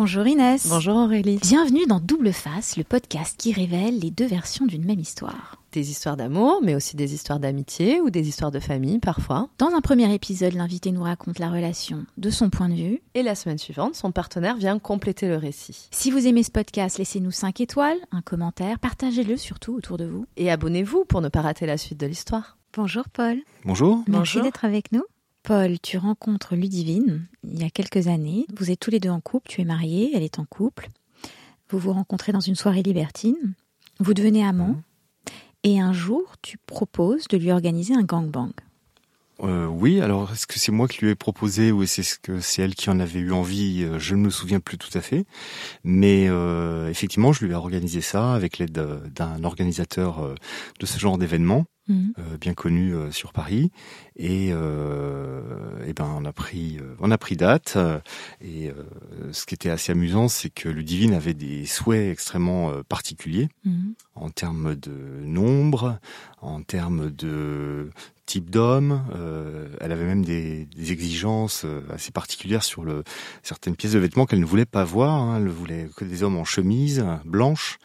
Bonjour Inès. Bonjour Aurélie. Bienvenue dans Double Face, le podcast qui révèle les deux versions d'une même histoire. Des histoires d'amour, mais aussi des histoires d'amitié ou des histoires de famille parfois. Dans un premier épisode, l'invité nous raconte la relation de son point de vue. Et la semaine suivante, son partenaire vient compléter le récit. Si vous aimez ce podcast, laissez-nous 5 étoiles, un commentaire, partagez-le surtout autour de vous. Et abonnez-vous pour ne pas rater la suite de l'histoire. Bonjour Paul. Bonjour. Merci d'être avec nous. Paul, tu rencontres Ludivine il y a quelques années. Vous êtes tous les deux en couple. Tu es marié, elle est en couple. Vous vous rencontrez dans une soirée libertine. Vous devenez amants. Et un jour, tu proposes de lui organiser un gangbang. Euh, oui, alors est-ce que c'est moi qui lui ai proposé ou est-ce que c'est elle qui en avait eu envie? Euh, Je ne me souviens plus tout à fait. Mais euh, effectivement, je lui ai organisé ça avec l'aide euh, d'un organisateur euh, de ce genre d'événement, Mhm. euh, bien connu euh, sur Paris. Et, euh, et ben on a pris on a pris date. Et ce qui était assez amusant, c'est que Ludivine avait des souhaits extrêmement particuliers Mhm. en termes de nombre, en termes de type d'homme. Euh, elle avait même des, des exigences euh, assez particulières sur le, certaines pièces de vêtements qu'elle ne voulait pas voir. hein. Elle voulait que des hommes en chemise blanche,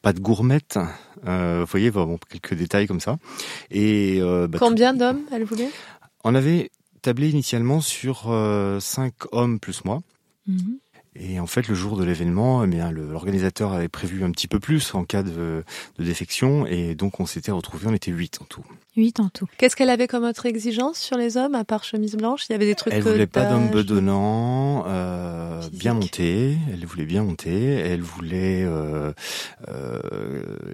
pas de gourmette. Euh, vous voyez, bon, quelques détails comme ça. Et euh, bah, Combien d'hommes elle voulait? On avait tablé initialement sur euh, cinq hommes plus moi. Mhm. Et en fait, le jour de l'événement, eh bien, l'organisateur avait prévu un petit peu plus en cas de, de défection, et donc on s'était retrouvés, on était huit en tout. Huit en tout. Qu'est-ce qu'elle avait comme autre exigence sur les hommes, à part chemise blanche? Il y avait des trucs Elle voulait pas d'homme bedonnant, euh, bien monté. Elle voulait bien monter. Elle voulait, euh, euh,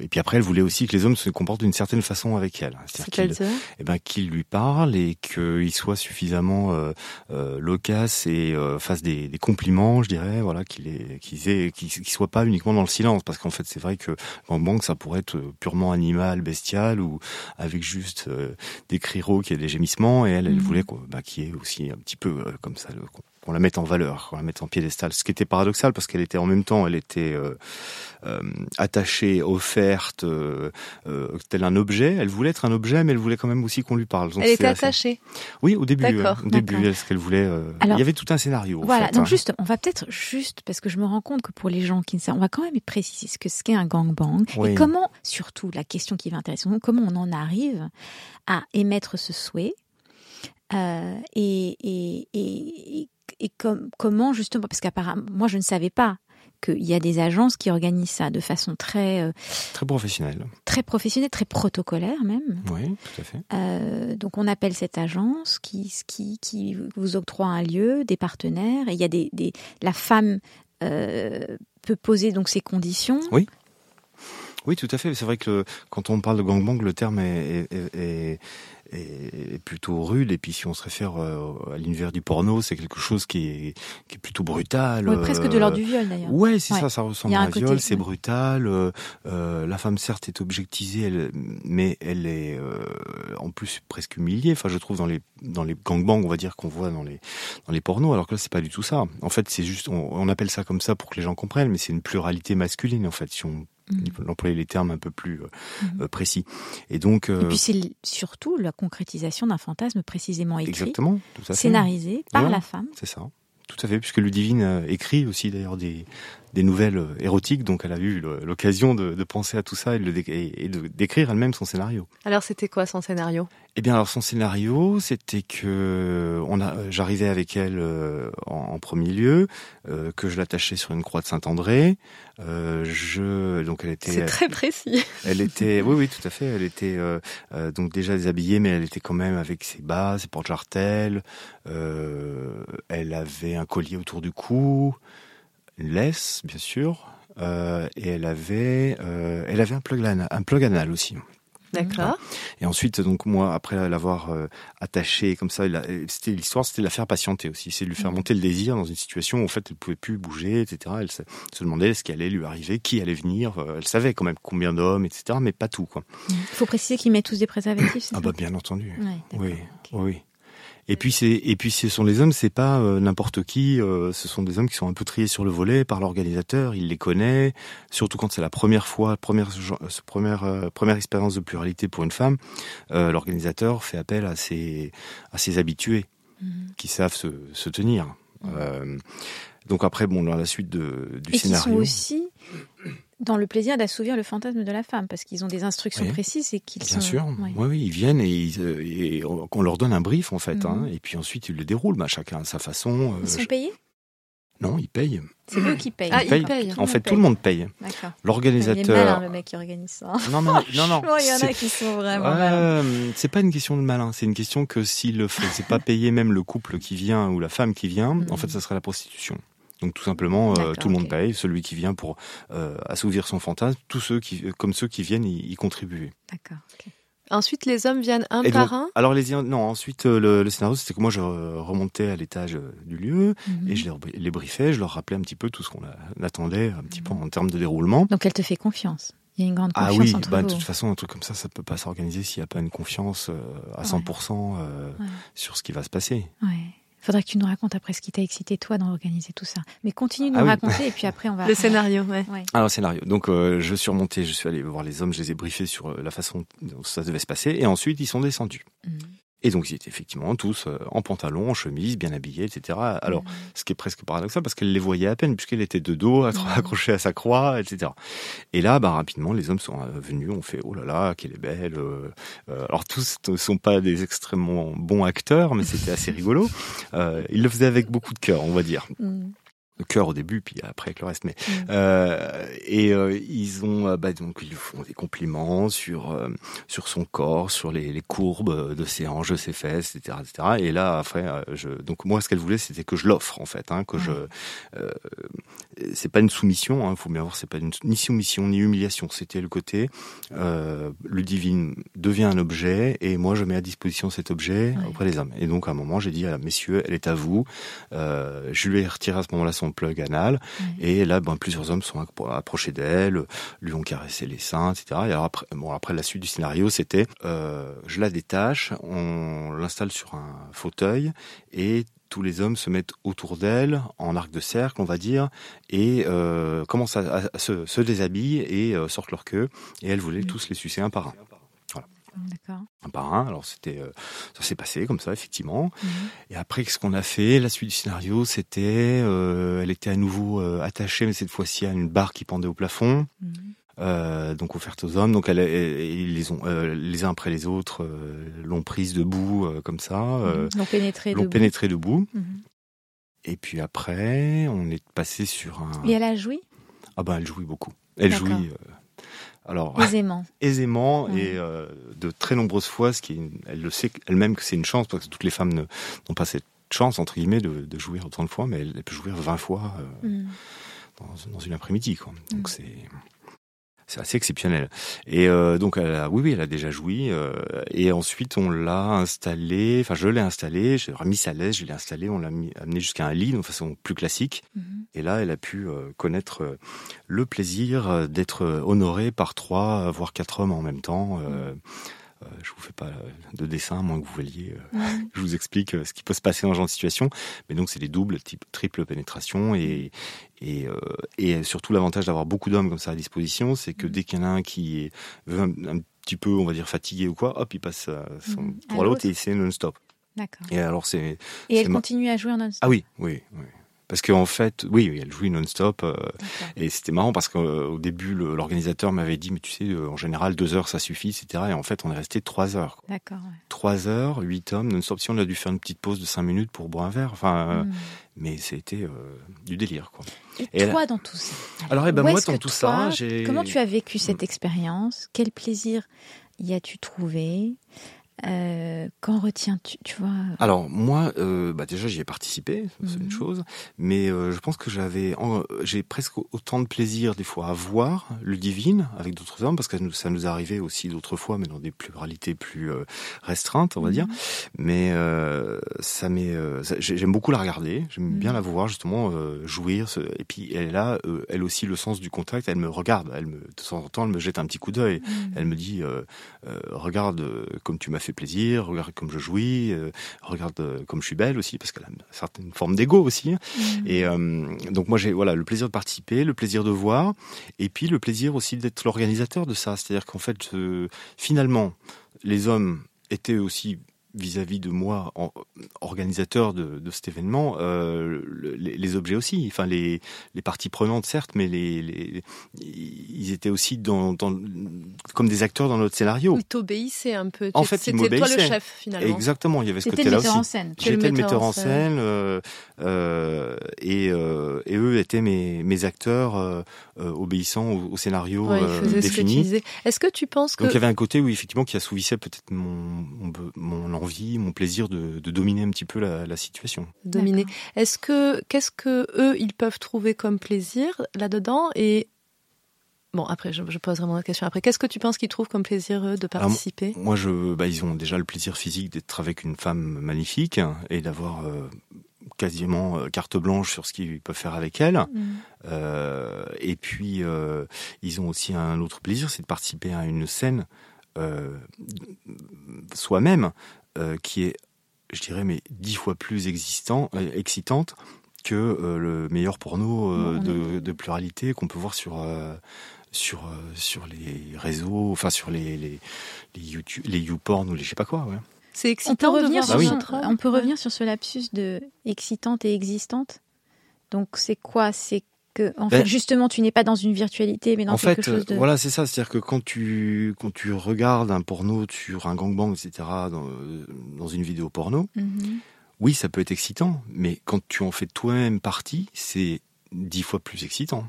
et puis après, elle voulait aussi que les hommes se comportent d'une certaine façon avec elle. C'est-à-dire qu'ils eh ben, qu'il lui parle et qu'il soit suffisamment euh, euh, loquace et euh, fasse des, des compliments, je dirais, voilà, qu'il est, qu'il ait- qu'il qu'il soit pas uniquement dans le silence, parce qu'en fait, c'est vrai que en banque, ça pourrait être purement animal, bestial, ou avec juste euh, des cris rauques et des gémissements, et elle, elle Mhm. voulait bah, qu'il y ait aussi un petit peu euh, comme ça, le- qu'on- la mette en valeur, qu'on la mette en piédestal. Ce qui était paradoxal, parce qu'elle était en même temps, elle était euh, euh, attachée, offerte, euh, euh, tel un objet. Elle voulait être un objet, mais elle voulait quand même aussi qu'on lui parle. Donc Elle était assez- attachée. Oui, au début. D'accord, au début, elle, ce qu'elle voulait. Alors, il y avait tout un scénario. en Voilà, fait, donc hein. juste, on va peut-être juste, parce que je me rends compte que pour les gens qui ne savent, on va quand même préciser ce que ce qu'est un gangbang Oui. et comment, surtout la question qui va intéresser, nous, comment on en arrive à émettre ce souhait euh, et, et, et, et, et com- comment justement, parce qu'apparemment, moi je ne savais pas qu'il y a des agences qui organisent ça de façon très, euh, Très professionnel. très professionnelle, très protocolaire même. Oui, tout à fait. Euh, donc on appelle cette agence qui, qui, qui vous octroie un lieu, des partenaires, et il y a des, des la femme euh, peut poser donc ses conditions. Oui, tout à fait. C'est vrai que quand on parle de gangbang, le terme est, est, est- est- plutôt rude. Et puis, si on se réfère euh, à l'univers du porno, c'est quelque chose qui est, qui est plutôt brutal. Presque de euh, l'ordre du viol d'ailleurs. Ouais, c'est Ouais. ça, ça ressemble à un viol, c'est ouais. brutal. euh, euh, la femme certes est objectisée, elle, mais elle est euh, en plus presque humiliée. Enfin, je trouve dans les dans les gangbangs, on va dire qu'on voit dans les dans les pornos, alors que là c'est pas du tout ça. En fait, c'est juste, on, on appelle ça comme ça pour que les gens comprennent, mais c'est une pluralité masculine en fait, si on Mhm. employer les termes un peu plus euh, Mhm. euh, précis. Et donc, euh, Et puis c'est l- surtout la concrétisation d'un fantasme précisément écrit, exactement, tout à fait. scénarisé par Ouais. la femme. C'est ça. Tout à fait, puisque Ludivine euh, écrit aussi d'ailleurs des, des nouvelles euh, érotiques, donc elle a eu l'occasion de, de penser à tout ça et de, et- d'écrire elle-même son scénario. Alors c'était quoi son scénario? Eh bien, alors son scénario, c'était que on a, euh, j'arrivais avec elle euh, en, en premier lieu, euh, que je l'attachais sur une croix de Saint-André. Euh, je, donc elle était, C'est très précis. elle était, oui, oui, tout à fait. Elle était euh, euh, donc déjà déshabillée, mais elle était quand même avec ses bas, ses porte-jartelles. Euh, elle avait un collier autour du cou, laisse, bien sûr, euh, et elle avait, euh, elle avait un plug, anal, un plug anal aussi. D'accord. Et ensuite, donc moi, après l'avoir euh, attachée comme ça, c'était l'histoire, c'était de la faire patienter aussi, c'est de lui faire Mhm. monter le désir dans une situation où en fait elle pouvait plus bouger, etc. Elle se, se demandait ce qui allait lui arriver, qui allait venir. euh, Elle savait quand même combien d'hommes, etc. Mais pas tout, quoi. Il faut préciser qu'ils mettent tous des préservatifs, Ah ça bah bien entendu. Ouais, Oui, oui. Et puis c'est et puis ce sont les hommes, c'est pas euh, n'importe qui. euh, ce sont des hommes qui sont un peu triés sur le volet par l'organisateur. Il les connaît, surtout quand c'est la première fois, première euh, première euh, première expérience de pluralité pour une femme. euh, l'organisateur fait appel à ses à ses habitués Mhm. qui savent se, se tenir. Euh, Donc après, bon, dans la suite de, du Et qui sont scénario. aussi dans le plaisir d'assouvir le fantasme de la femme, parce qu'ils ont des instructions Oui. précises et qu'ils Bien sont. sûr, Ouais. oui, oui, ils viennent et, ils, euh, et on on leur donne un brief en fait, Mhm. hein, et puis ensuite ils le déroulent, bah, chacun à sa façon. euh, Ils sont je- payés? Non, ils payent. C'est eux qui payent. Ah, ils payent. En fait, tout le monde paye. D'accord. Il est malin, L'organisateur. le mec qui organise ça. Non, non, non, non. Franchement, il y en a qui sont vraiment malins. euh, c'est pas une question de malin, c'est une question que s'il le fait, c'est pas payer même le couple qui vient ou la femme qui vient, en Mhm. fait, ça serait la prostitution. Donc tout simplement, euh, tout le monde paye, celui qui vient pour euh, assouvir son fantasme, tous ceux qui, comme ceux qui viennent y, y contribuer. D'accord. Ensuite, les hommes viennent un Et par donc, un? alors les non, ensuite euh, le, le scénario c'était que moi je remontais à l'étage du lieu Mhm. et je les, les briefais, je leur rappelais un petit peu tout ce qu'on attendait un petit Mhm. peu en termes de déroulement. Donc elle te fait confiance. Il y a une grande Ah confiance oui, entre bah, de toute façon, un truc comme ça, ça peut pas s'organiser s'il n'y a pas une confiance euh, à Ouais. 100% euh, Ouais. sur ce qui va se passer. Ouais. Faudrait que tu nous racontes après ce qui t'a excité toi d'organiser tout ça. Mais continue de nous Ah oui. raconter et puis après on va. Le scénario, ouais. Ouais. Alors scénario. Donc euh, je suis remonté, je suis allé voir les hommes, je les ai briefés sur euh, la façon dont ça devait se passer, et ensuite ils sont descendus. Mhm. Et donc ils étaient effectivement tous euh, en pantalon, en chemise, bien habillés, etc. Alors Mhm. ce qui est presque paradoxal parce qu'elle les voyait à peine puisqu'elle était de dos, Mhm. accrochée à sa croix, etc. Et là, bah rapidement, les hommes sont euh, venus, on fait oh là là, qu'elle est belle. euh, alors tous ne sont pas des extrêmement bons acteurs, mais c'était assez rigolo. Euh, ils le faisaient avec beaucoup de cœur, on va dire. Mhm. Le cœur au début, puis après avec le reste. Mais Mhm. euh, et euh, ils ont euh, bah, donc ils font des compliments sur euh, sur son corps, sur les, les courbes de ses hanches, de ses fesses, etc., etc. Et là après, je, donc moi ce qu'elle voulait c'était que je l'offre en fait, hein, que je euh, c'est pas une soumission, hein, faut bien voir, c'est pas une, ni soumission ni humiliation, c'était le côté euh, Ludivine devient un objet et moi je mets à disposition cet objet auprès des hommes. Et donc à un moment j'ai dit à messieurs, elle est à vous. Je lui ai retiré à ce moment-là son plug anal et là ben, plusieurs hommes sont appro- approchés d'elle, lui ont caressé les seins, etc. Et alors après, bon après la suite du scénario c'était euh, je la détache, on l'installe sur un fauteuil et tous les hommes se mettent autour d'elle en arc de cercle, on va dire, et euh, commencent à, se, se déshabillent et euh, sortent leur queue. Et elle voulait Mhm. tous les sucer un par un. Un par un. Alors c'était, euh, ça s'est passé comme ça effectivement. Mhm. Et après, ce qu'on a fait, la suite du scénario, c'était, euh, elle était à nouveau euh, attachée, mais cette fois-ci à une barre qui pendait au plafond. Mhm. euh, donc offerte aux hommes. Donc elle, elle- ils les ont euh, les uns après les autres euh, l'ont prise debout comme ça, euh, L'ont pénétré l'ont debout. pénétrée debout. Mhm. Et puis après, on est passé sur un. Et elle a joui? Ah ben, elle jouit beaucoup. Elle jouit. Alors aisément. aisément et euh, de très nombreuses fois, ce qui est une- elle le sait elle-même que c'est une chance parce que toutes les femmes ne- n'ont pas cette chance entre guillemets de, de jouir autant de fois, mais elle, elle peut jouir 20 fois euh, Mhm. dans, dans une après-midi. Quoi. Donc Mm. c'est c'est assez exceptionnel. Et euh, donc, elle a, oui, oui, elle a déjà joui. euh, et ensuite, on l'a installé. Enfin, je l'ai installé. J'ai remis sa laisse. Je l'ai installé. On l'a amené jusqu'à un lit de façon plus classique. Mhm. Et là, elle a pu euh, connaître euh, le plaisir euh, d'être honorée par trois, voire quatre hommes en même temps. Euh, je vous fais pas de dessin, à moins que vous vouliez. je vous explique ce qui peut se passer dans ce genre de situation. Mais donc, c'est des doubles, type, triple pénétration. Et, et, euh, et surtout, l'avantage d'avoir beaucoup d'hommes comme ça à disposition, c'est que Mhm. dès qu'il y en a un qui est veut un, un petit peu, on va dire, fatigué ou quoi, hop, il passe euh, son, pour l'autre et c'est non-stop. D'accord. Et alors, c'est. Et elle ma- continue à jouer en non-stop Ah oui, oui, oui. Parce qu'en fait, oui, elle jouait non-stop. euh, et c'était marrant parce qu'au début, l'organisateur m'avait dit, mais tu sais, euh, en général, deux heures, ça suffit, etc. Et en fait, on est resté trois heures. D'accord. ouais. Trois heures, huit hommes, non-stop. Si on a dû faire une petite pause de cinq minutes pour boire un verre. Enfin, euh, Mhm. mais c'était euh, du délire, quoi. Et, Et toi dans tout ça Alors, eh ben, moi, dans tout toi, ça, j'ai. Comment tu as vécu cette expérience? Quel plaisir y as-tu trouvé? Euh, Qu'en retiens-tu Tu vois Alors moi, euh, bah déjà j'y ai participé, c'est Mhm. une chose, mais euh, je pense que j'avais, j'ai presque autant de plaisir des fois à voir le divine avec d'autres hommes, parce que ça nous- ça nous arrivait aussi d'autres fois, mais dans des pluralités plus euh, restreintes, on va dire. Mhm. Mais euh, ça m'est, euh, j'aime beaucoup la regarder, j'aime Mhm. bien la voir justement euh, jouir. ce- et puis elle a, euh, elle aussi le sens du contact. Elle me regarde, elle me de temps en temps, elle me jette un petit coup d'œil. Mhm. Elle me dit euh, euh, regarde euh, comme tu m'as fait plaisir, regarde comme je jouis, euh, regarde euh, comme je suis belle aussi parce qu'elle a une certaine forme d'ego aussi. hein. Mhm. Et euh, donc moi j'ai voilà le plaisir de participer, le plaisir de voir, et puis le plaisir aussi d'être l'organisateur de ça. C'est-à-dire qu'en fait finalement les hommes étaient aussi vis-à-vis de moi, en, organisateur de, de, cet événement, euh, les, les, objets aussi, enfin les, les parties prenantes certes, mais les, les ils étaient aussi dans, dans, comme des acteurs dans notre scénario. Ils t'obéissaient un peu. En fait, c'était toi le chef finalement. Exactement, il y avait ce côté-là aussi. J'étais le metteur en scène, euh, euh, et, euh, et eux étaient mes, mes acteurs euh, obéissant au, au scénario ouais, défini. Est-ce que tu penses que donc il y avait un côté où effectivement qui assouvissait peut-être mon, mon, mon mon plaisir de, de, dominer un petit peu la, la situation. Dominer. Est-ce que qu'est-ce que eux ils peuvent trouver comme plaisir là-dedans et Bon, après, je, je poserai mon question après. Qu'est-ce que tu penses qu'ils trouvent comme plaisir eux, de participer? Alors, Moi, je, bah, ils ont déjà le plaisir physique d'être avec une femme magnifique et d'avoir euh, quasiment euh, carte blanche sur ce qu'ils peuvent faire avec elle. Mmh. Euh, et puis, euh, ils ont aussi un autre plaisir, c'est de participer à une scène euh, soi-même qui est, je dirais, mais dix fois plus existant, excitante que le meilleur porno de, de, pluralité qu'on peut voir sur sur sur les réseaux, enfin sur les les, les YouTube, les YouPorn ou les je sais pas quoi. Ouais. C'est excitant. On peut, revenir, sur, bah oui. on peut revenir sur ce lapsus de excitante et existante. Donc c'est quoi? C'est que en ben, fait justement tu n'es pas dans une virtualité mais dans en quelque fait, chose de voilà c'est ça. C'est à dire que quand tu quand tu regardes un porno sur un gangbang etc dans, dans une vidéo porno mm -hmm. oui ça peut être excitant. Mais quand tu en fais toi-même partie c'est dix fois plus excitant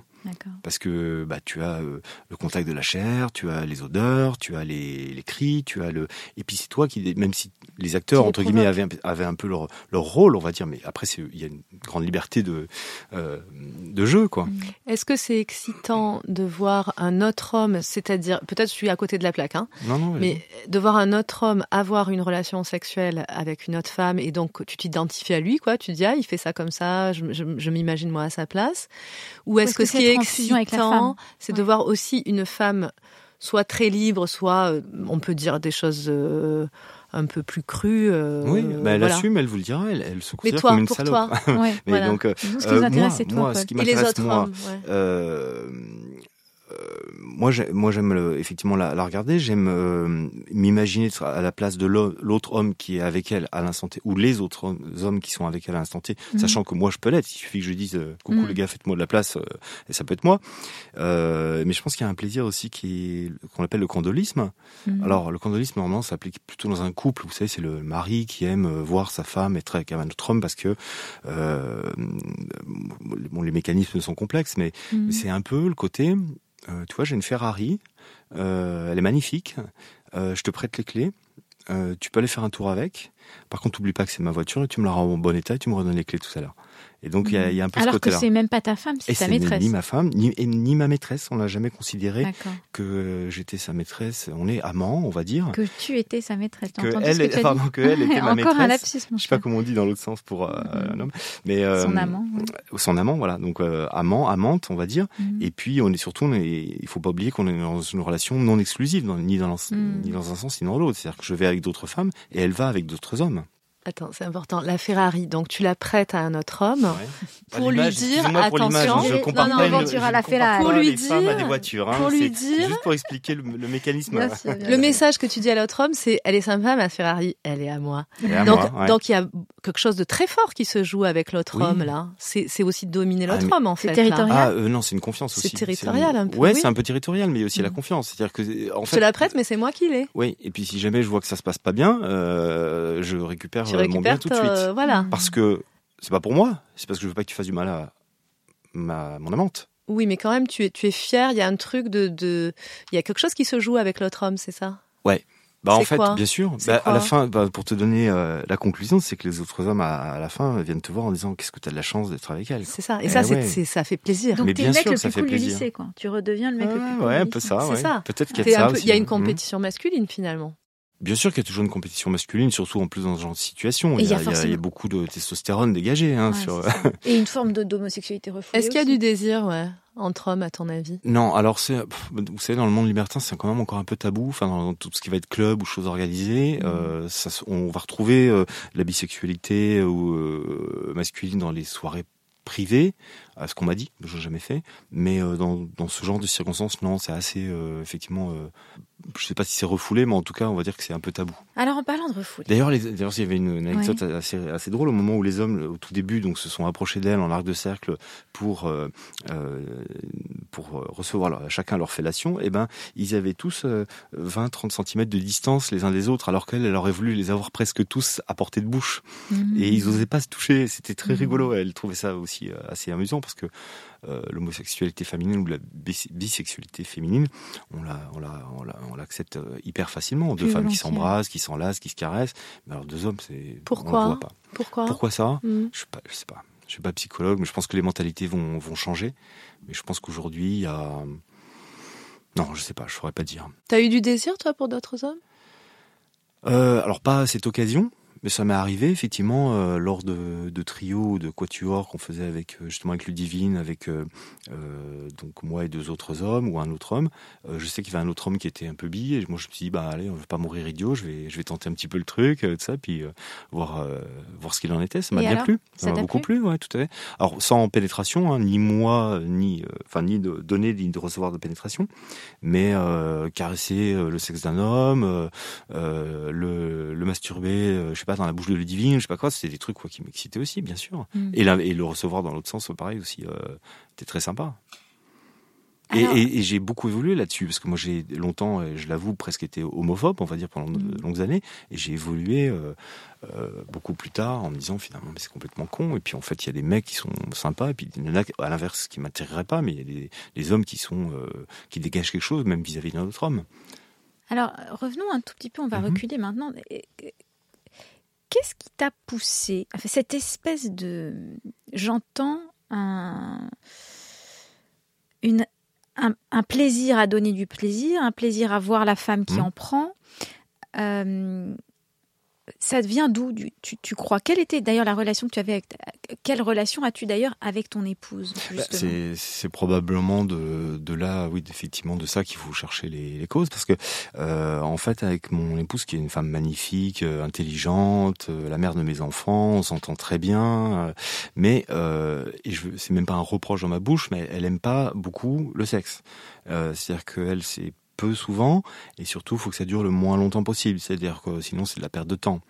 parce que bah tu as euh, le contact de la chair, tu as les odeurs, tu as les, les cris, tu as le et puis c'est toi qui même si les acteurs entre guillemets avaient, avaient un peu leur, leur rôle, on va dire, mais après il y a une grande liberté de euh, de jeu quoi. Est-ce que c'est excitant de voir un autre homme, c'est-à-dire peut-être je suis à côté de la plaque, hein, non, non, mais de voir un autre homme avoir une relation sexuelle avec une autre femme et donc tu t'identifies à lui quoi, tu dis ah il fait ça comme ça, je, je, je m'imagine moi à sa place, ou est-ce que, ce qui est excitant, c'est ouais. de voir aussi une femme soit très libre, soit on peut dire des choses euh, un peu plus crues. Euh, oui, bah elle voilà. assume, elle vous le dira, elle, elle se considère Mais toi, comme une pour salope. Toi, ouais, Mais voilà. donc, euh, ce qui nous intéresse, c'est toi. Moi, ce qui Et les autres moi, hommes, ouais. Euh, moi, moi, j'aime effectivement la, la regarder. J'aime euh, m'imaginer à la place de l'autre homme qui est avec elle à l'instant T, ou les autres hommes qui sont avec elle à l'instant T, mmh. sachant que moi, je peux l'être. Il suffit que je dise euh, coucou mmh. les gars, faites-moi de la place, euh, et ça peut être moi. Euh, mais je pense qu'il y a un plaisir aussi qui qu'on appelle le candolisme. Mmh. Alors, le candolisme normalement s'applique plutôt dans un couple. Vous savez, c'est le mari qui aime voir sa femme être avec un autre homme parce que bon, les mécanismes sont complexes, mais c'est un peu le côté euh, tu j'ai une Ferrari, euh, elle est magnifique, euh, je te prête les clés, tu peux aller faire un tour avec. Par contre, n'oublie pas que c'est ma voiture tu me la rends en bon état et tu me redonnes les clés tout à l'heure. Et donc, il mmh. y, y, a un peu Alors ce côté-là. Alors que c'est même pas ta femme, c'est ta maîtresse. Ni ma femme, ni, ni ma maîtresse. On n'a jamais considéré que j'étais sa maîtresse. On est amants, on va dire. Que tu étais sa maîtresse. Que elle, que pardon, que elle était ma Encore maîtresse. un lapsus, mon Je sais pas comment on dit dans l'autre sens pour euh, mmh. un homme. Mais, euh, son amant. Oui. Son amant, voilà. Donc, euh, amant, amante, on va dire. Mmh. Et puis, on est surtout, on est, il faut pas oublier qu'on est dans une relation non exclusive, dans, ni, dans mmh. ni dans un sens, ni dans l'autre. C'est-à-dire que je vais avec d'autres femmes et elle va avec d'autres hommes. Attends, c'est important. La Ferrari, donc tu la prêtes à un autre homme ouais. pour lui dire pour attention. Je compare non, pas, non, une, je à la Ferrari. Pour lui dire, à des voitures. Hein. Pour lui dire, juste pour expliquer le, le mécanisme. Bien sûr, bien le message que tu dis à l'autre homme, c'est elle est sympa, ma Ferrari, elle est à moi. Est à donc, moi, ouais. donc il y a quelque chose de très fort qui se joue avec l'autre oui. homme là. C'est aussi de dominer l'autre ah, homme en fait. C'est territorial. Ah euh, non, c'est une confiance aussi. C'est territorial un peu. Ouais, oui. c'est un peu territorial, mais aussi mmh. la confiance. C'est-à-dire que en je te la prête, mais c'est moi qui l'ai. Oui, et puis si jamais je vois que ça se passe pas bien, euh, je récupère, tu récupères mon bien tout de suite. Euh, voilà. Parce que c'est pas pour moi, c'est parce que je veux pas que tu fasses du mal à ma, mon amante. Oui, mais quand même, tu es, tu es fier. Il y a un truc de, de, il y a quelque chose qui se joue avec l'autre homme, c'est ça? Ouais. Bah en fait, bien sûr. Bah, à la fin, bah, pour te donner euh, la conclusion, c'est que les autres hommes à, à, la fin viennent te voir en disant qu'est-ce que tu as de la chance d'être avec elle? C'est ça. Et, et ça, ouais. c'est, ça fait plaisir. Donc t'es le mec sûr, le ça plus fait cool plaisir. du lycée, quoi. Tu redeviens le mec ouais, le plus cool. Ouais, un peu ça. C'est ouais. ça. Peut-être qu'il y a ça. Peu, il y a une compétition masculine finalement. Bien sûr qu'il y a toujours une compétition masculine, surtout en plus dans ce genre de situation. Il, y a, y a forcément... il, y a, beaucoup de testostérone dégagé. Hein, ouais, sur... Et une forme d'homosexualité refoulée. Est-ce qu'il y a du désir, ouais, entre hommes, à ton avis? Non, alors c'est, vous savez, dans le monde libertin, c'est quand même encore un peu tabou. Enfin, dans tout ce qui va être club ou choses organisées, mmh. euh, ça, on va retrouver euh, la bisexualité ou euh, masculine dans les soirées privé, à ce qu'on m'a dit, je n'ai jamais fait, mais dans, dans ce genre de circonstances, non, c'est assez effectivement je sais pas si c'est refoulé, mais en tout cas, on va dire que c'est un peu tabou. Alors, en parlant de refoulé. D'ailleurs, d'ailleurs, il y avait une, anecdote assez, assez, drôle au moment où les hommes, au tout début, donc, se sont approchés d'elle en arc de cercle pour, euh, euh pour recevoir leur, chacun leur fellation. Et eh ben, ils avaient tous 20, 30 cm de distance les uns des autres, alors qu'elle, elle aurait voulu les avoir presque tous à portée de bouche. Mmh. Et ils n'osaient pas se toucher. C'était très mmh. rigolo. Elle trouvait ça aussi euh, assez amusant parce que euh, l'homosexualité féminine ou la bisexualité féminine, on la, on la, on l'accepte euh, hyper facilement. Deux femmes qui s'embrassent, qui s'enlacent, qui se caressent. Mais alors deux hommes, c'est pourquoi pas. Pourquoi Pourquoi ça hmm. Je sais pas, je sais pas. Je suis pas psychologue, mais je pense que les mentalités vont, vont changer. Mais je pense qu'aujourd'hui, il y a non, je sais pas, je saurais pas dire. T'as eu du désir toi pour d'autres hommes? Euh, Alors pas à cette occasion. Mais ça m'est arrivé effectivement euh, lors de, de trio de quatuor qu'on faisait avec euh, justement avec Ludivine, avec euh, donc moi et deux autres hommes ou un autre homme. je sais qu'il y avait un autre homme qui était un peu bi et moi je me suis dit bah allez on va pas mourir idiot, je vais je vais tenter un petit peu le truc tout ça puis voir voir ce qu'il en était. Ça m'a bien plu, ça m'a beaucoup plu, ouais tout à fait. Alors sans pénétration, hein, ni moi ni enfin ni de donner ni de recevoir de pénétration, mais caresser le sexe d'un homme, le, le masturber, je sais pas dans la bouche de Ludivine, je sais pas quoi, c'était des trucs quoi, qui m'excitaient aussi, bien sûr. Mm. Et, et le recevoir dans l'autre sens, pareil aussi, euh, c'était très sympa. Et, j'ai beaucoup évolué là-dessus, parce que moi j'ai longtemps, je l'avoue, presque été homophobe, on va dire, pendant de mm. longues années, et j'ai évolué euh, euh, beaucoup plus tard en me disant finalement, mais c'est complètement con, et puis en fait il y a des mecs qui sont sympas, et puis il y en a à l'inverse qui m'intéresseraient pas, mais il y a des, hommes qui sont, qui dégagent quelque chose, même vis-à-vis d'un autre homme. Alors revenons un tout petit peu, on va mm-hmm. reculer maintenant qu'est-ce qui t'a poussé? Enfin, Cette espèce de. J'entends un, une, un, plaisir à donner du plaisir, un plaisir à voir la femme qui mmh. en prend. Euh, ça vient d'où tu, tu, crois? Quelle était d'ailleurs la relation que tu avais avec quelle relation as-tu d'ailleurs avec ton épouse bah, C'est probablement de, de là, oui, effectivement, de ça qu'il faut chercher les, les, causes, parce que euh, en fait, avec mon épouse qui est une femme magnifique, euh, intelligente, euh, la mère de mes enfants, on s'entend très bien, mais et je c'est même pas un reproche dans ma bouche, mais elle aime pas beaucoup le sexe. C'est-à-dire qu'elle c'est peu souvent, et surtout, il faut que ça dure le moins longtemps possible. C'est-à-dire que sinon, c'est de la perte de temps.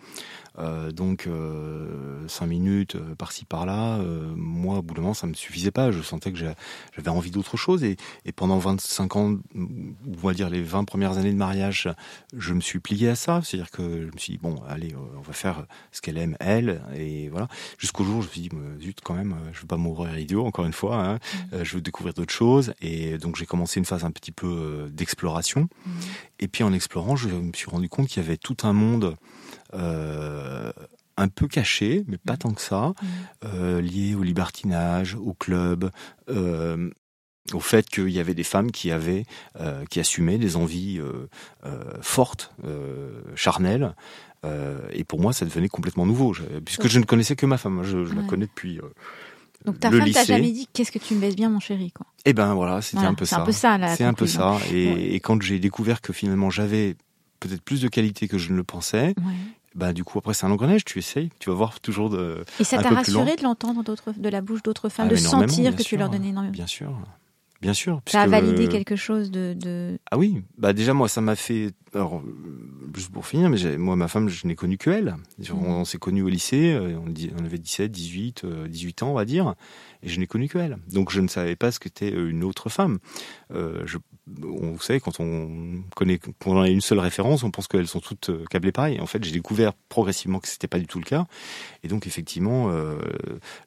Euh, donc euh, cinq minutes euh, par-ci par-là, moi au bout d'un moment ça me suffisait pas. Je sentais que j'avais envie d'autre chose et, et, pendant 25 ans, on va dire les 20 premières années de mariage, je me suis plié à ça. C'est-à-dire que je me suis dit bon allez, on va faire ce qu'elle aime elle et voilà. Jusqu'au jour je me suis dit zut quand même, je veux pas mourir idiot encore une fois. Hein. Mmh. je veux découvrir d'autres choses et donc j'ai commencé une phase un petit peu d'exploration. Mmh. Et puis en explorant, je me suis rendu compte qu'il y avait tout un monde euh, un peu caché, mais pas mm. tant que ça, mm. euh, lié au libertinage, au club, euh, au fait qu'il y avait des femmes qui avaient, qui assumaient des envies fortes, charnelles. et pour moi, ça devenait complètement nouveau, puisque je ne connaissais que ma femme. Je, la connais depuis. Donc ta femme t'a jamais dit qu'est-ce que tu me baisses bien mon chéri quoi? Eh ben voilà, c'était un peu ça. C'est un peu ça. Et, et quand j'ai découvert que finalement j'avais peut-être plus de qualité que je ne le pensais. Bah, du coup, après, c'est un engrenage, tu essayes, tu vas voir toujours de. Et ça t'a rassuré de l'entendre de la bouche d'autres femmes, ah, de sentir que tu leur donnais énormément. Bien sûr. Bien sûr. Ça a validé quelque chose de, Ah oui, bah déjà moi ça m'a fait. Alors juste pour finir, mais moi ma femme je n'ai connu que elle. Mm. On, s'est connus au lycée, euh, on, avait 17, 18, 18 ans on va dire, et je n'ai connu que elle. Donc je ne savais pas ce qu'était une autre femme. Euh, je on, vous savez, quand on connaît, quand on a une seule référence, on pense qu'elles sont toutes euh, câblées pareil. En fait, j'ai découvert progressivement que c'était pas du tout le cas. Et donc, effectivement, euh,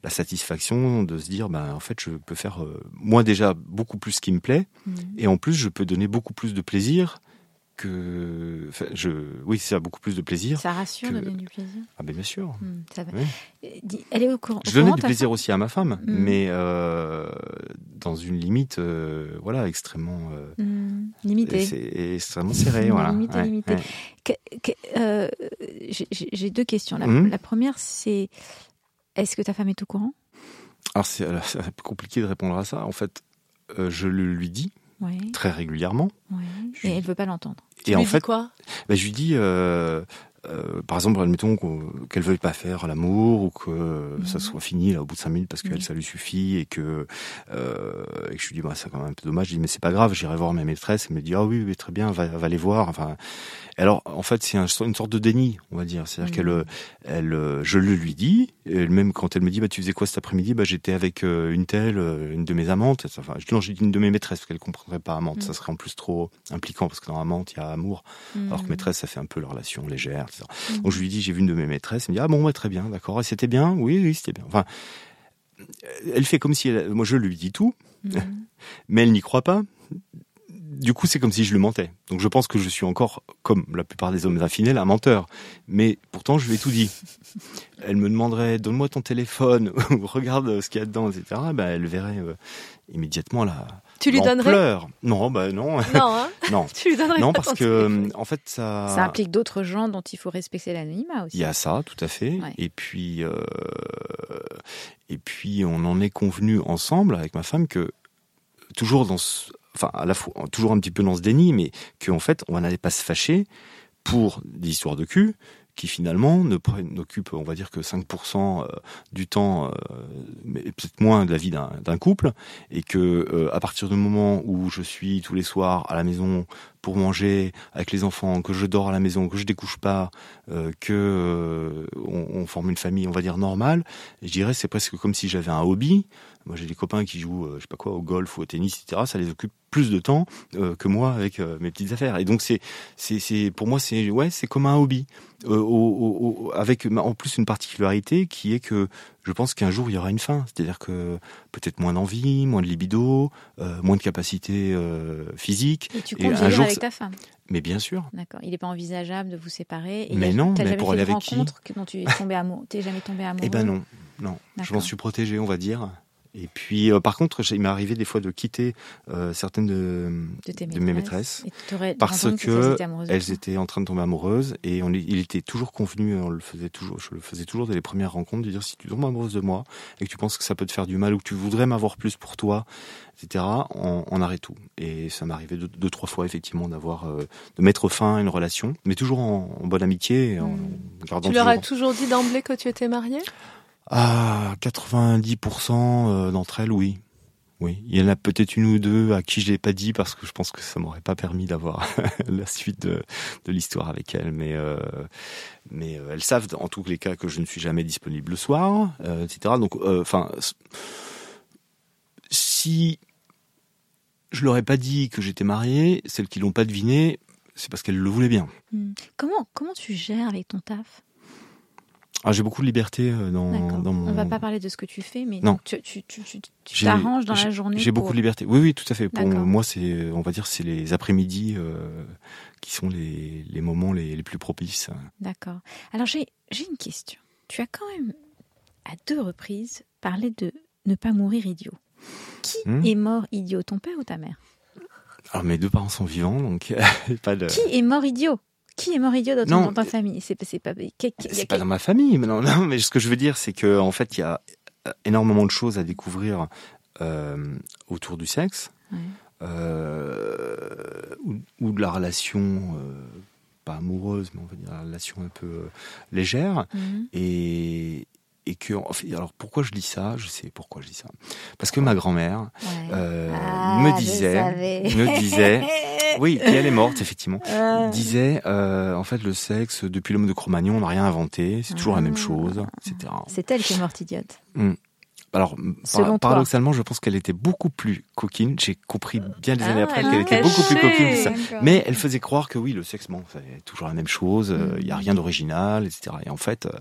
la satisfaction de se dire, ben, en fait, je peux faire, euh, moi déjà, beaucoup plus ce qui me plaît. Mmh. Et en plus, je peux donner beaucoup plus de plaisir que je oui ça beaucoup plus de plaisir ça rassure de donner du plaisir. Ah ben bien sûr. Hmm, ça va. elle est au courant je donnais du plaisir aussi à ma femme hmm. mais euh, dans une limite euh, voilà extrêmement euh, hmm, limitée. c'est extrêmement serré voilà. Euh, j'ai deux questions. La, la première c'est est-ce que ta femme est au courant? Alors c'est compliqué de répondre à ça. En fait je le lui dis très régulièrement. Et elle veut pas l'entendre. Et en fait, quoi? bah, je lui dis, euh, euh, par exemple, admettons qu'elle veuille pas faire l'amour ou que ça mhm. soit fini là au bout de cinq minutes parce qu'elle ça lui suffit et que euh, et que je lui dis bah c'est quand même un peu dommage. Je dis mais c'est pas grave, j'irai voir ma maîtresse. Elle me dit ah oui, oui très bien, va, va les voir. Enfin, alors en fait c'est une sorte de déni, on va dire. C'est-à-dire qu'elle, mhm. elle, je le lui dis. Et même quand elle me dit bah tu faisais quoi cet après-midi, bah j'étais avec euh, une telle, une de mes amantes. Enfin, non, j'ai dit une de mes maîtresses parce qu'elle comprendrait pas amante. Ça mhm. serait en plus trop impliquant parce que dans amante il y a amour, alors que maîtresse ça fait un peu la relation légère. Donc je lui dis, j'ai vu une de mes maîtresses, elle me dit, ah bon, très bien, d'accord, c'était bien, oui, oui, c'était bien. Enfin, elle fait comme si, elle, moi je lui dis tout, mhm. mais elle n'y croit pas. Du coup, c'est comme si je lui mentais. Donc je pense que je suis encore, comme la plupart des hommes infidèles, un menteur. Mais pourtant, je lui ai tout dit. Elle me demanderait, donne-moi ton téléphone, ou regarde ce qu'il y a dedans, etc. Ben, elle verrait euh, immédiatement la, tu lui donnerais Non, bah non. Non, hein non. tu lui donnerais Non, parce que en fait ça. Ça implique d'autres gens dont il faut respecter l'anonymat aussi. Il y a ça, tout à fait. Et puis euh... et puis on en est convenu ensemble avec ma femme que toujours dans, ce... enfin à la fois toujours un petit peu dans ce déni, mais qu'en fait on n'allait pas se fâcher pour des histoires de cul qui finalement ne n'occupe, on va dire que 5% euh, du temps, euh, peut-être moins de la vie d'un couple, et que euh, à partir du moment où je suis tous les soirs à la maison pour manger avec les enfants, que je dors à la maison, que je découche pas, que on, forme une famille, on va dire normale, je dirais c'est presque comme si j'avais un hobby. Moi j'ai des copains qui jouent, je sais pas quoi, au golf ou au tennis, etc. Ça les occupe plus de temps que moi avec mes petites affaires. Et donc c'est, c'est, pour moi c'est, ouais, c'est comme un hobby. Euh, au, avec en plus une particularité qui est que je pense qu'un jour il y aura une fin, c'est-à-dire que peut-être moins d'envie, moins de libido, euh, moins de capacité euh, physique. Et tu comptes vivre jour, avec ta femme Mais bien sûr. D'accord. Il n'est pas envisageable de vous séparer. Et mais non, mais pour aller avec qui? dont tu es tombé amoureux. T'es jamais tombé amoureux Eh ben non, non. Je m'en suis protégé, on va dire. Et puis, euh, par contre, il m'est arrivé des fois de quitter euh, certaines de, de, mes maîtresses parce que elles étaient en train de tomber amoureuses et on, il était toujours convenu, on le faisait toujours, je le faisais toujours dès les premières rencontres, de dire si tu tombes amoureuse de moi et que tu penses que ça peut te faire du mal ou que tu voudrais m'avoir plus pour toi, etc., on, arrête tout. Et ça m'est arrivé deux, trois fois effectivement d'avoir euh, de mettre fin à une relation, mais toujours en, bonne amitié, et en hmm. gardant. Tu leur as toujours dit d'emblée que tu étais mariée? À 90% euh, d'entre elles, oui. Oui, il y en a peut-être une ou deux à qui je l'ai pas dit parce que je pense que ça m'aurait pas permis d'avoir la suite de, l'histoire avec elles. Mais euh, mais euh, elles savent en tous les cas que je ne suis jamais disponible le soir, etc. Donc, enfin, si je leur ai pas dit que j'étais marié, celles qui l'ont pas deviné, c'est parce qu'elles le voulaient bien. Hmm. Comment comment tu gères avec ton taf? Ah, j'ai beaucoup de liberté euh, dans, dans mon. On va pas parler de ce que tu fais, mais non. tu t'arranges dans la journée. J'ai beaucoup de liberté. Oui, oui, tout à fait. Pour moi, c'est, on va dire, c'est les après-midi euh, qui sont les, les moments les, les plus propices. D'accord. Alors j'ai j'ai une question. Tu as quand même à deux reprises parlé de ne pas mourir idiot. Qui hmm est mort idiot, ton père ou ta mère? Alors mes deux parents sont vivants, donc pas de. Qui est mort idiot? Qui est mort idiot dans, ta famille? C'est pas, c'est pas dans ma famille, mais non, non, mais ce que je veux dire, c'est que en fait, il y a euh, énormément de choses à découvrir euh, autour du sexe, euh, ou, de la relation, pas amoureuse, mais on va dire la relation un peu légère, mhm. et, et que alors pourquoi je dis ça? Je sais pourquoi je dis ça. Parce que ma grand-mère euh, ah, me disait me disait oui et elle est morte effectivement. Disait euh, en fait le sexe depuis l'homme de Cro-Magnon on n'a rien inventé c'est toujours la même ah. chose etc c'est elle qui est morte idiote. Mmh. Alors, paradoxalement, je pense qu'elle était beaucoup plus coquine. J'ai compris bien des années ah, après qu'elle était beaucoup plus coquine ça. Mais elle faisait croire que oui, le sexe, bon, c'est toujours la même chose. Euh, il n'y a mm. rien d'original, etc. Et en fait, euh,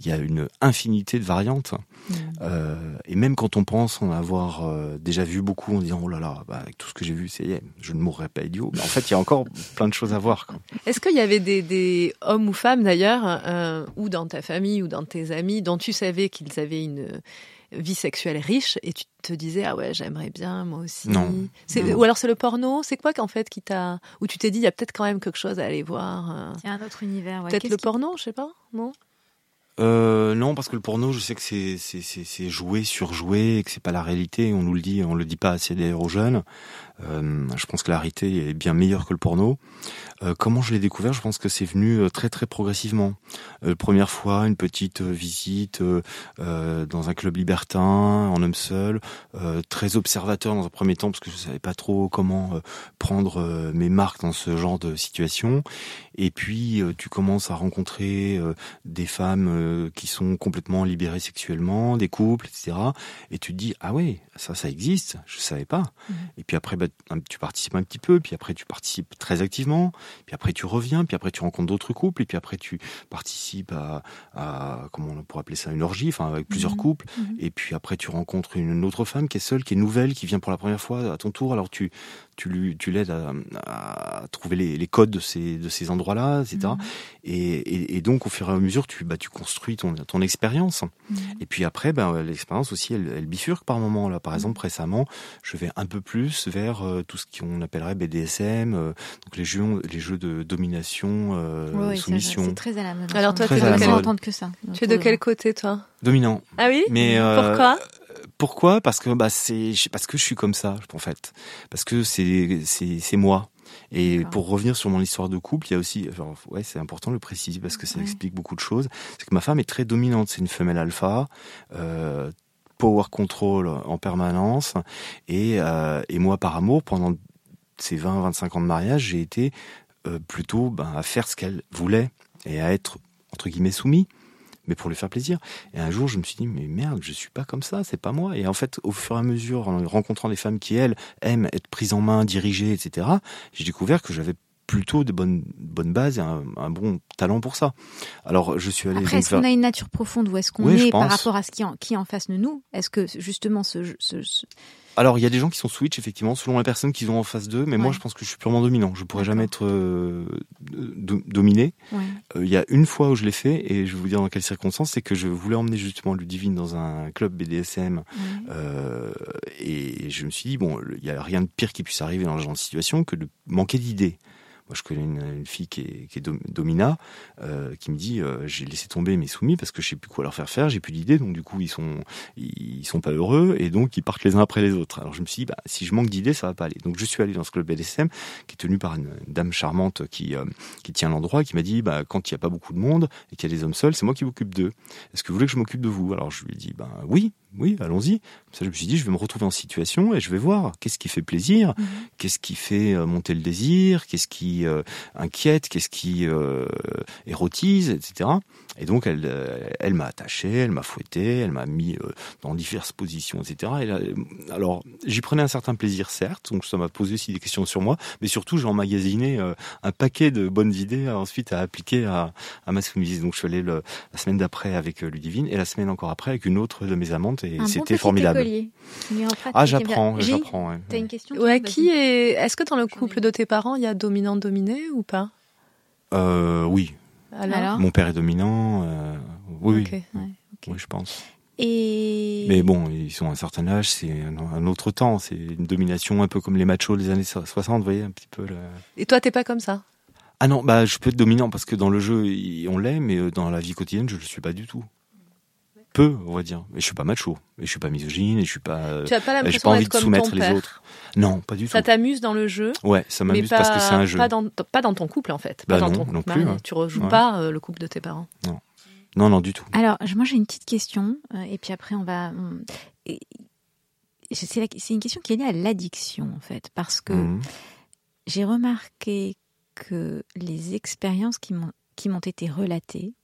il y a une infinité de variantes. Mm. Euh, et même quand on pense en avoir euh, déjà vu beaucoup, en disant oh là là, bah, avec tout ce que j'ai vu, c'est je ne mourrai pas idiot. Mais en fait, il y a encore plein de choses à voir. Est-ce qu'il y avait des, des, hommes ou femmes d'ailleurs, ou dans ta famille ou dans tes amis, dont tu savais qu'ils avaient une vie sexuelle riche et tu te disais ah ouais j'aimerais bien moi aussi non, ou alors c'est le porno c'est quoi qu'en fait qui t'a où tu t'es dit il y a peut-être quand même quelque chose à aller voir euh? c'est un autre univers peut-être le porno je sais pas non? Euh, non, parce que le porno, je sais que c'est c'est c'est joué, surjoué, et que c'est pas la réalité. On nous le dit, on le dit pas assez d'ailleurs aux jeunes. Euh, je pense que la réalité est bien meilleure que le porno. Euh, comment je l'ai découvert? Je pense que c'est venu euh, très très progressivement. Euh, première fois, une petite visite dans un club libertin, en homme seul, très observateur dans un premier temps parce que je savais pas trop comment prendre mes marques dans ce genre de situation. Et puis tu commences à rencontrer des femmes qui sont complètement libérées sexuellement, des couples, etc. Et tu te dis ah ouais, ça ça existe, je savais pas. Mmh. Et puis après bah, tu participes un petit peu, puis après tu participes très activement puis après tu reviens, puis après tu rencontres d'autres couples, et puis après tu participes à, à comment on pourrait appeler ça, une orgie, enfin avec plusieurs mhm. couples, mhm. et puis après tu rencontres une autre femme qui est seule, qui est nouvelle, qui vient pour la première fois à ton tour, alors tu tu lui tu l'aides à, à, trouver les, les, codes de ces de ces endroits-là, etc. Mhm. Et, et, et, donc au fur et à mesure tu bah tu construis ton ton expérience. Et puis après ben l'expérience aussi elle, elle, bifurque par moment là. Par exemple récemment je vais un peu plus vers euh, tout ce qu'on appellerait BDSM, euh, donc les jeux les jeux de domination, euh, soumission. C'est très à la mode. Alors toi, tu es de que ça. Tu es de quel côté toi? Dominant. Ah oui? Mais euh, pourquoi? Pourquoi? Parce que bah c'est parce que je suis comme ça en fait. Parce que c'est c'est c'est moi. Et pour revenir sur mon histoire de couple, il y a aussi, ouais, c'est important de le préciser parce que ça explique beaucoup de choses. C'est que ma femme est très dominante. C'est une femelle alpha, euh, power control en permanence, et, euh, et moi par amour pendant ces 20-25 ans de mariage, j'ai été euh, plutôt ben, à faire ce qu'elle voulait et à être entre guillemets soumis mais pour lui faire plaisir. Et un jour, je me suis dit, mais merde, je suis pas comme ça, c'est pas moi. Et en fait, au fur et à mesure, en rencontrant des femmes qui, elles, aiment être prises en main, dirigées, etc., j'ai découvert que j'avais plutôt de bonnes bonnes bases et un, bon talent pour ça. Alors je suis allé. Après, est-ce qu'on a une nature profonde ou est-ce qu'on est par rapport à ce qui en, qui en face de nous? Est-ce que justement ce, ce, ce alors, il y a des gens qui sont switch, effectivement, selon la personne qu'ils ont en face d'eux, mais moi, je pense que je suis purement dominant. Je pourrais jamais être euh, dominé. Euh, il y a une fois où je l'ai fait, et je vais vous dire dans quelles circonstances, c'est que je voulais emmener justement Ludivine dans un club BDSM, euh, et je me suis dit, bon, il y a rien de pire qui puisse arriver dans ce genre de situation que de manquer d'idées. Je connais une, fille qui est, qui est domina, euh, qui me dit euh, j'ai laissé tomber mes soumis parce que je sais plus quoi leur faire faire, j'ai plus d'idées, donc du coup ils sont ils sont pas heureux et donc ils partent les uns après les autres. Alors je me suis dit bah, si je manque d'idées, ça va pas aller. Donc je suis allé dans ce club BDSM qui est tenu par une, dame charmante qui euh, qui tient l'endroit, qui m'a dit bah quand il y a pas beaucoup de monde et qu'il y a des hommes seuls, c'est moi qui m'occupe d'eux. Est-ce que vous voulez que je m'occupe de vous? Alors je lui ai dit bah oui, oui, allons-y. Ça, je me suis dit, je vais me retrouver en situation et je vais voir qu'est-ce qui fait plaisir, mhm. qu'est-ce qui fait euh, monter le désir, qu'est-ce qui euh, inquiète, qu'est-ce qui euh, érotise, etc. Et donc, elle, elle m'a attaché, elle m'a fouetté, elle m'a mis dans diverses positions, etc. Et alors, j'y prenais un certain plaisir, certes. Donc, ça m'a posé aussi des questions sur moi, mais surtout, j'ai emmagasiné un paquet de bonnes idées ensuite à appliquer à, à ma soumise. Donc, je suis allé le, la semaine d'après avec Ludivine et la semaine encore après avec une autre de mes amantes c'était formidable. ah, j'apprends, j'apprends. T'as une question Ouais, qui est Est-ce que dans le couple de tes parents, il y a dominant dominé ou pas? Euh, Oui. Alors Mon père est dominant. Euh, oui, oui. oui, je pense. Et... Mais bon, ils sont à un certain âge, c'est un autre temps, c'est une domination un peu comme les machos des années 60, vous voyez, un petit peu. Et toi, t'es pas comme ça? Ah non, bah je peux être dominant parce que dans le jeu, on l'est, mais euh, dans la vie quotidienne, je le suis pas du tout peu, on va dire. Mais je suis pas macho, et je suis pas misogyne, et je suis pas. Tu as pas l'impression pas envie de soumettre les autres. Non, pas du tout. Ça t'amuse dans le jeu. Ouais, ça m'amuse parce que c'est un jeu. Pas dans, pas dans ton couple en fait. Bah pas non, dans non plus. Hein. Tu rejoues pas euh, le couple de tes parents. Non. Non, non, du tout. Alors, moi j'ai une petite question, euh, et puis après on va. C'est une question qui est liée à l'addiction en fait, parce que mhm. j'ai remarqué que les expériences qui m'ont été relatées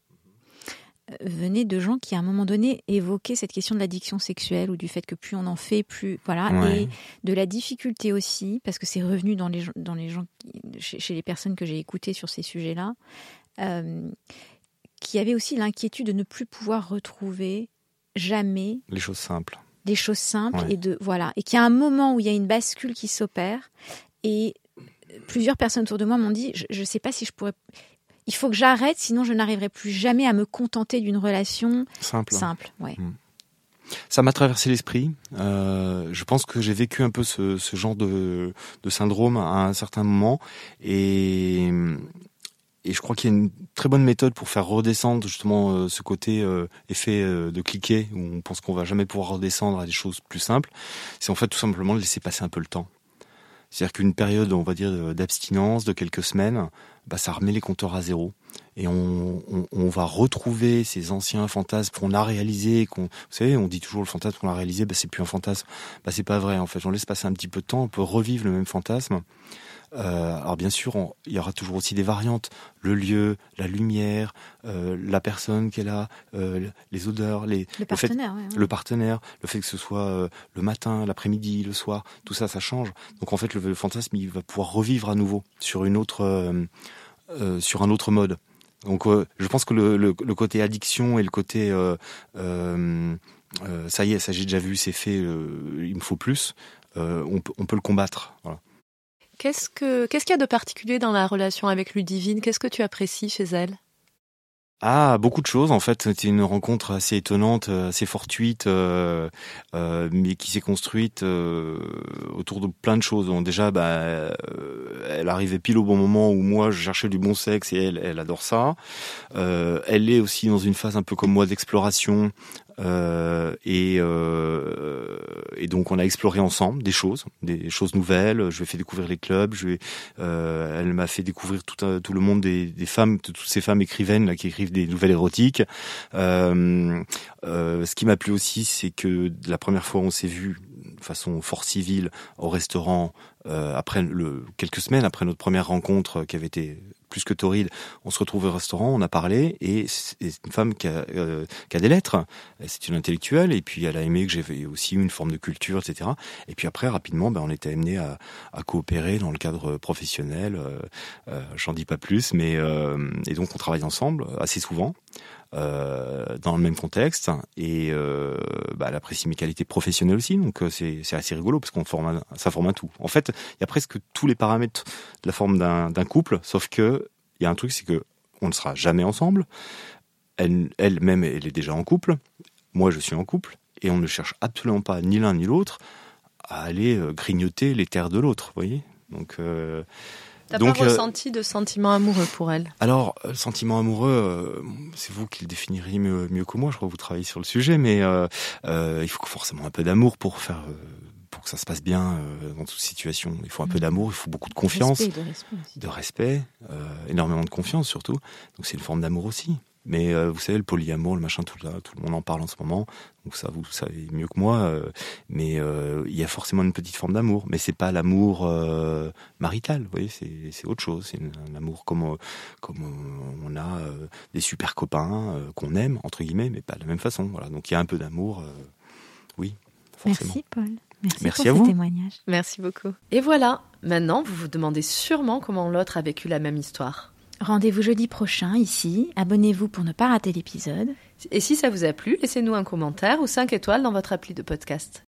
venait de gens qui à un moment donné évoquaient cette question de l'addiction sexuelle ou du fait que plus on en fait, plus voilà, et de la difficulté aussi parce que c'est revenu dans les dans les gens chez, les personnes que j'ai écoutées sur ces sujets-là, euh, qui avaient aussi l'inquiétude de ne plus pouvoir retrouver jamais les choses simples, des choses simples et de voilà, et qu'il y a un moment où il y a une bascule qui s'opère et plusieurs personnes autour de moi m'ont dit je ne sais pas si je pourrais il faut que j'arrête, sinon je n'arriverai plus jamais à me contenter d'une relation simple. Simple, ouais. Hmm. Ça m'a traversé l'esprit. Euh, je pense que j'ai vécu un peu ce, genre de, syndrome à un certain moment, et, et je crois qu'il y a une très bonne méthode pour faire redescendre justement euh, ce côté euh, effet de cliquet où on pense qu'on va jamais pouvoir redescendre à des choses plus simples. C'est en fait tout simplement de laisser passer un peu le temps C'est-à-dire qu'une période, on va dire, d'abstinence de quelques semaines, bah, ça remet les compteurs à zéro. Et on, on, va retrouver ces anciens fantasmes qu'on a réalisés. Qu'on, vous savez, on dit toujours le fantasme qu'on a réalisé, bah, c'est plus un fantasme. Bah, c'est pas vrai. En fait, on laisse passer un petit peu de temps, on peut revivre le même fantasme. Euh, alors bien sûr, il y aura toujours aussi des variantes. Le lieu, la lumière, euh, la personne qu'elle a, euh, les odeurs, les, le, partenaire, le partenaire, le fait que ce soit euh, le matin, l'après-midi, le soir, tout ça, ça change. Donc en fait, le, fantasme, il va pouvoir revivre à nouveau sur une autre, sur un autre mode. Donc je pense que le, côté addiction et le côté ça y est, ça j'ai déjà vu, c'est fait, il me faut plus. On, on, peut le combattre. Voilà. Qu'est-ce que qu'est-ce qu'il y a de particulier dans la relation avec Ludivine? Qu'est-ce que tu apprécies chez elle? Ah, beaucoup de choses. En fait, c'était une rencontre assez étonnante, assez fortuite, euh, euh, mais qui s'est construite euh, autour de plein de choses. Déjà, bah, euh, elle arrivait pile au bon moment où moi, je cherchais du bon sexe et elle, elle adore ça. Euh, elle est aussi dans une phase un peu comme moi d'exploration euh, et, euh, et, donc on a exploré ensemble des choses, des choses nouvelles. Je lui ai fait découvrir les clubs. Euh, elle m'a fait découvrir tout, le monde des, femmes, toutes ces femmes écrivaines là, qui écrivent des nouvelles érotiques. Euh, euh, ce qui m'a plu aussi, c'est que la première fois on s'est vu façon fort civile au restaurant euh, après le, quelques semaines après notre première rencontre qui avait été plus que torride, on se retrouve au restaurant, on a parlé, et c'est une femme qui a, euh, qui a des lettres, c'est une intellectuelle, et puis elle a aimé que j'avais aussi une forme de culture, etc. Et puis après, rapidement, ben, on était amené à, à, coopérer dans le cadre professionnel, euh, euh j'en dis pas plus, mais euh, et donc on travaille ensemble assez souvent. Euh, dans le même contexte. Et euh, bah, elle apprécie mes qualités professionnelles aussi. Donc euh, c'est assez rigolo parce qu'on forme ça forme un tout. En fait il y a presque tous les paramètres de la forme d'un couple sauf que il y a un truc c'est que on ne sera jamais ensemble. Elle elle-même elle est déjà en couple. Moi je suis en couple. Et on ne cherche absolument pas ni l'un ni l'autre à aller euh, grignoter les terres de l'autre voyez? Donc T'as pas euh, ressenti de sentiment amoureux pour elle? Alors, le euh, sentiment amoureux, euh, c'est vous qui le définiriez mieux, mieux, que moi. Je crois que vous travaillez sur le sujet, mais euh, il faut forcément un peu d'amour pour faire pour que ça se passe bien dans toute situation. Il faut un peu mm. d'amour, il faut beaucoup de confiance, respect, de respect, de respect énormément de confiance surtout. Donc c'est une forme d'amour aussi. Mais euh, vous savez, le polyamour, le machin, tout, là, tout le monde en parle en ce moment. Donc ça, vous savez mieux que moi. Euh, mais euh, il y a forcément une petite forme d'amour. Mais c'est pas l'amour marital. Vous voyez, c'est autre chose. C'est un amour comme comme on a des super copains qu'on aime entre guillemets, mais pas de la même façon. Voilà. Donc il y a un peu d'amour. oui. Forcément. Merci Paul. Merci, Merci pour à ce vous. témoignage. Merci beaucoup. Et voilà, maintenant vous vous demandez sûrement comment l'autre a vécu la même histoire. Rendez-vous jeudi prochain ici. Abonnez-vous pour ne pas rater l'épisode. Et si ça vous a plu, laissez-nous un commentaire ou 5 étoiles dans votre appli de podcast.